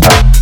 Bye.